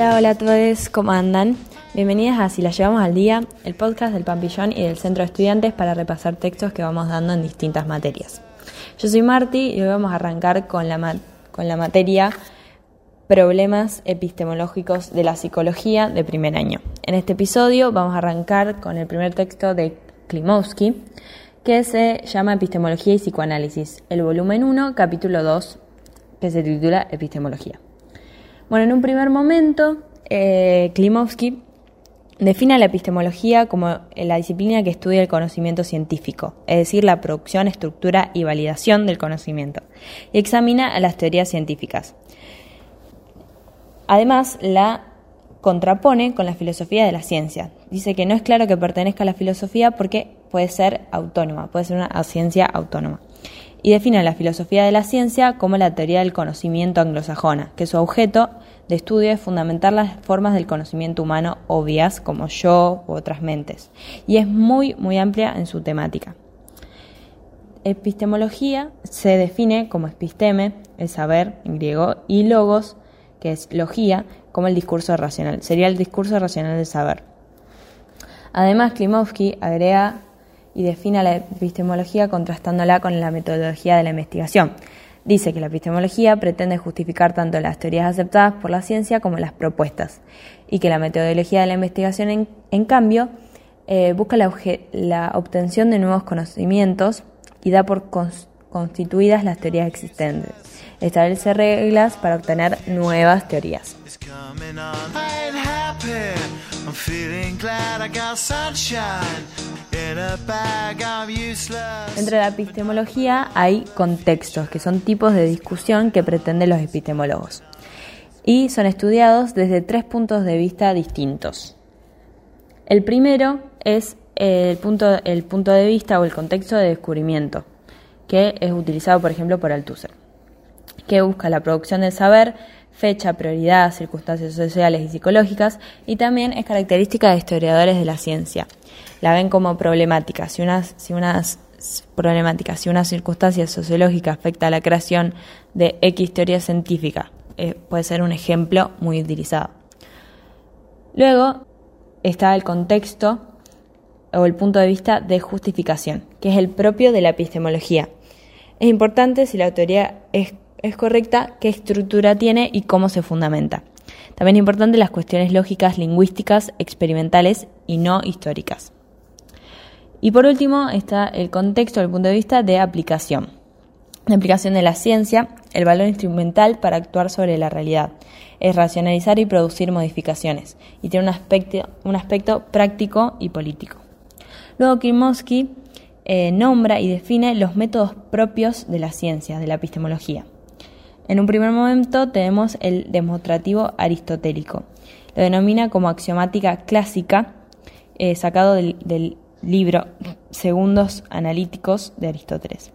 Hola, hola a todos, ¿cómo andan? Bienvenidas a Si la llevamos al día, el podcast del Pampillón y del Centro de Estudiantes para repasar textos que vamos dando en distintas materias. Yo soy Marti y hoy vamos a arrancar con la, con la materia Problemas epistemológicos de la psicología de primer año. En este episodio vamos a arrancar con el primer texto de Klimovsky, que se llama Epistemología y Psicoanálisis, el volumen 1, capítulo 2, que se titula Epistemología. Bueno, en un primer momento, eh, Klimovsky define la epistemología como la disciplina que estudia el conocimiento científico, es decir, la producción, estructura y validación del conocimiento, y examina a las teorías científicas. Además, la contrapone con la filosofía de la ciencia. Dice que no es claro que pertenezca a la filosofía porque puede ser autónoma, puede ser una ciencia autónoma. Y define la filosofía de la ciencia como la teoría del conocimiento anglosajona, que su objeto de estudio es fundamentar las formas del conocimiento humano obvias, como yo u otras mentes, y es muy, muy amplia en su temática. Epistemología se define como episteme, el saber en griego, y logos, que es logía, como el discurso racional. Sería el discurso racional del saber. Además, Klimovsky agrega y define la epistemología contrastándola con la metodología de la investigación. Dice que la epistemología pretende justificar tanto las teorías aceptadas por la ciencia como las propuestas, y que la metodología de la investigación, en, cambio, eh, busca la, la, obtención de nuevos conocimientos y da por constituidas las teorías existentes. Establece reglas para obtener nuevas teorías. Dentro de la epistemología hay contextos, que son tipos de discusión que pretenden los epistemólogos. Y son estudiados desde tres puntos de vista distintos. El primero es el punto, el punto de vista o el contexto de descubrimiento, que es utilizado, por ejemplo, por Althusser, que busca la producción del saber fecha, prioridad, circunstancias sociales y psicológicas, y también es característica de historiadores de la ciencia. La ven como problemática. Si si si una circunstancia sociológica afecta a la creación de X teoría científica, eh, puede ser un ejemplo muy utilizado. Luego está el contexto o el punto de vista de justificación, que es el propio de la epistemología. Es importante si la teoría es es correcta, qué estructura tiene y cómo se fundamenta. También es importante las cuestiones lógicas, lingüísticas, experimentales y no históricas. Y por último está el contexto, el punto de vista de aplicación. La aplicación de la ciencia, el valor instrumental para actuar sobre la realidad, es racionalizar y producir modificaciones, y tiene un aspecto, un aspecto práctico y político. Luego Kimowski eh, nombra y define los métodos propios de la ciencia, de la epistemología. En un primer momento tenemos el demostrativo aristotélico. Lo denomina como axiomática clásica, eh, sacado del, libro Segundos Analíticos de Aristóteles.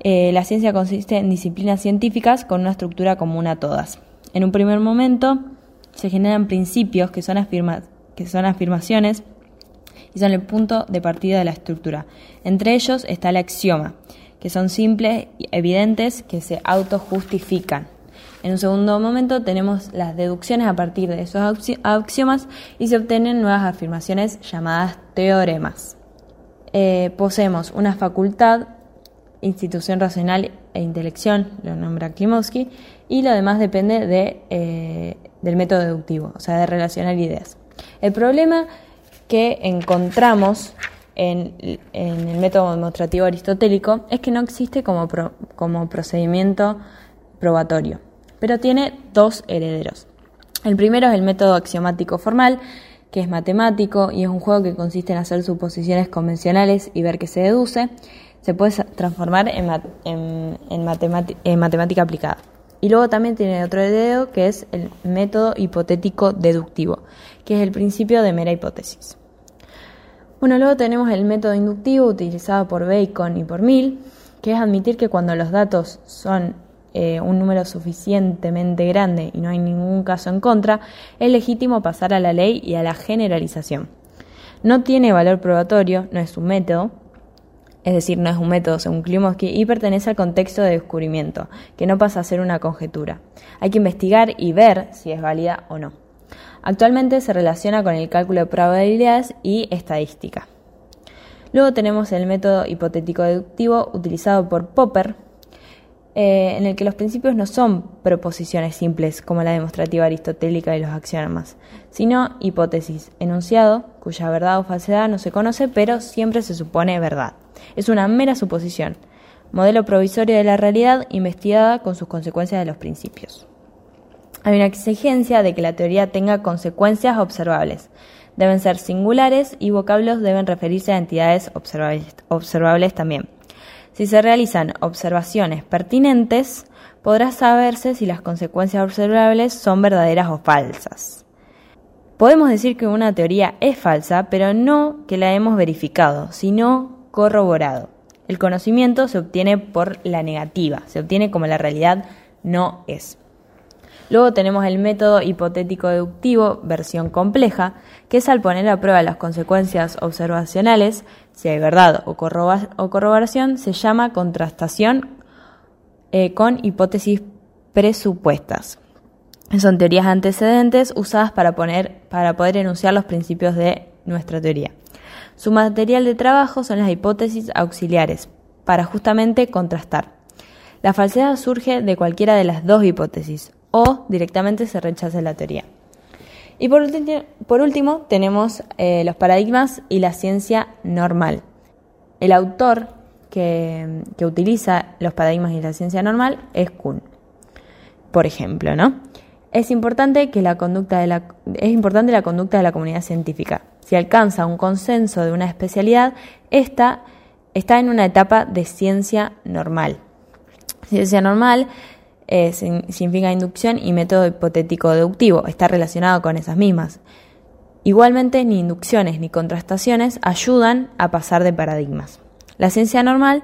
Eh, la ciencia consiste en disciplinas científicas con una estructura común a todas. En un primer momento se generan principios que son, que son afirmaciones y son el punto de partida de la estructura. Entre ellos está el axioma, que son simples y evidentes que se autojustifican. En un segundo momento tenemos las deducciones a partir de esos axiomas y se obtienen nuevas afirmaciones llamadas teoremas. Eh, poseemos una facultad, institución racional e intelección, lo nombra Klimovsky, y lo demás depende de, eh, del método deductivo, o sea, de relacionar ideas. El problema que encontramos en, el método demostrativo aristotélico es que no existe como, como procedimiento probatorio, pero tiene dos herederos. El primero es el método axiomático formal, que es matemático y es un juego que consiste en hacer suposiciones convencionales y ver qué se deduce. Se puede transformar en, en, en matemática aplicada. Y luego también tiene otro heredero que es el método hipotético deductivo, que es el principio de mera hipótesis. Bueno, luego tenemos el método inductivo utilizado por Bacon y por Mill, que es admitir que cuando los datos son eh, un número suficientemente grande y no hay ningún caso en contra, es legítimo pasar a la ley y a la generalización. No tiene valor probatorio, no es un método, es decir, no es un método según Klimovsky, y pertenece al contexto de descubrimiento, que no pasa a ser una conjetura. Hay que investigar y ver si es válida o no. Actualmente se relaciona con el cálculo de probabilidades y estadística. Luego tenemos el método hipotético deductivo utilizado por Popper, eh, en el que los principios no son proposiciones simples como la demostrativa aristotélica y los axiomas, sino hipótesis, enunciado, cuya verdad o falsedad no se conoce, pero siempre se supone verdad. Es una mera suposición, modelo provisorio de la realidad investigada con sus consecuencias de los principios. Hay una exigencia de que la teoría tenga consecuencias observables. Deben ser singulares y vocablos deben referirse a entidades observables, también. Si se realizan observaciones pertinentes, podrá saberse si las consecuencias observables son verdaderas o falsas. Podemos decir que una teoría es falsa, pero no que la hemos verificado, sino corroborado. El conocimiento se obtiene por la negativa, se obtiene como la realidad no es. Luego tenemos el método hipotético deductivo, versión compleja, que es al poner a prueba las consecuencias observacionales, si hay verdad o, corroboración, se llama contrastación eh, con hipótesis presupuestas. Son teorías antecedentes usadas para, poner, para poder enunciar los principios de nuestra teoría. Su material de trabajo son las hipótesis auxiliares, para justamente contrastar. La falsedad surge de cualquiera de las dos hipótesis, o directamente se rechaza la teoría. Y por, último tenemos eh, los paradigmas y la ciencia normal. El autor que, utiliza los paradigmas y la ciencia normal es Kuhn. Por ejemplo, ¿no? Es importante que la conducta de la, es importante la conducta de la comunidad científica. Si alcanza un consenso de una especialidad, esta está en una etapa de ciencia normal. Ciencia normal eh, significa inducción y método hipotético deductivo, está relacionado con esas mismas. Igualmente, ni inducciones ni contrastaciones ayudan a pasar de paradigmas. La ciencia normal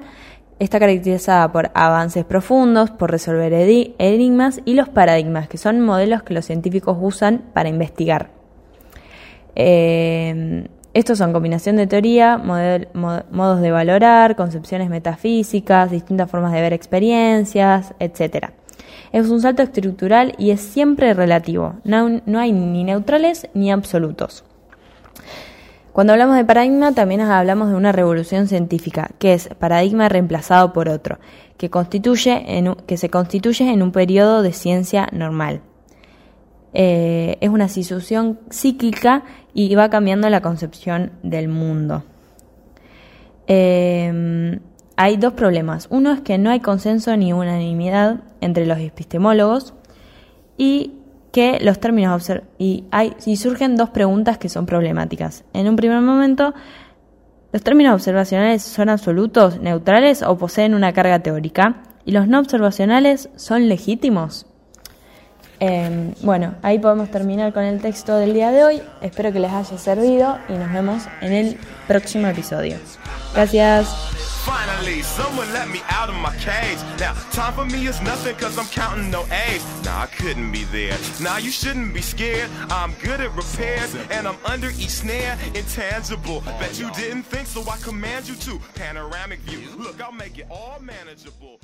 está caracterizada por avances profundos, por resolver enigmas y los paradigmas, que son modelos que los científicos usan para investigar. Eh, estos son combinación de teoría, modos de valorar, concepciones metafísicas, distintas formas de ver experiencias, etc. Es un salto estructural y es siempre relativo. No, no hay ni neutrales ni absolutos. Cuando hablamos de paradigma también hablamos de una revolución científica, que es paradigma reemplazado por otro, que, se constituye en un periodo de ciencia normal. Eh, es una situación cíclica y va cambiando la concepción del mundo. Eh, hay dos problemas. Uno es que no hay consenso ni unanimidad entre los epistemólogos y que los términos y hay y surgen dos preguntas que son problemáticas. En un primer momento, los términos observacionales son absolutos, neutrales o poseen una carga teórica y los no observacionales son legítimos. Em, bueno, ahí podemos terminar con el texto del día de hoy. Espero que les haya servido y nos vemos en el próximo episodio. Gracias. Finally, someone let me out of my cage. Now, time for me is nothing cause I'm counting no A's. Nah, I couldn't be there. Nah, you shouldn't be scared. I'm good at repairs and I'm under each snare. Intangible. Bet you didn't think so I command you to. Panoramic view. Look, I'll make it all manageable.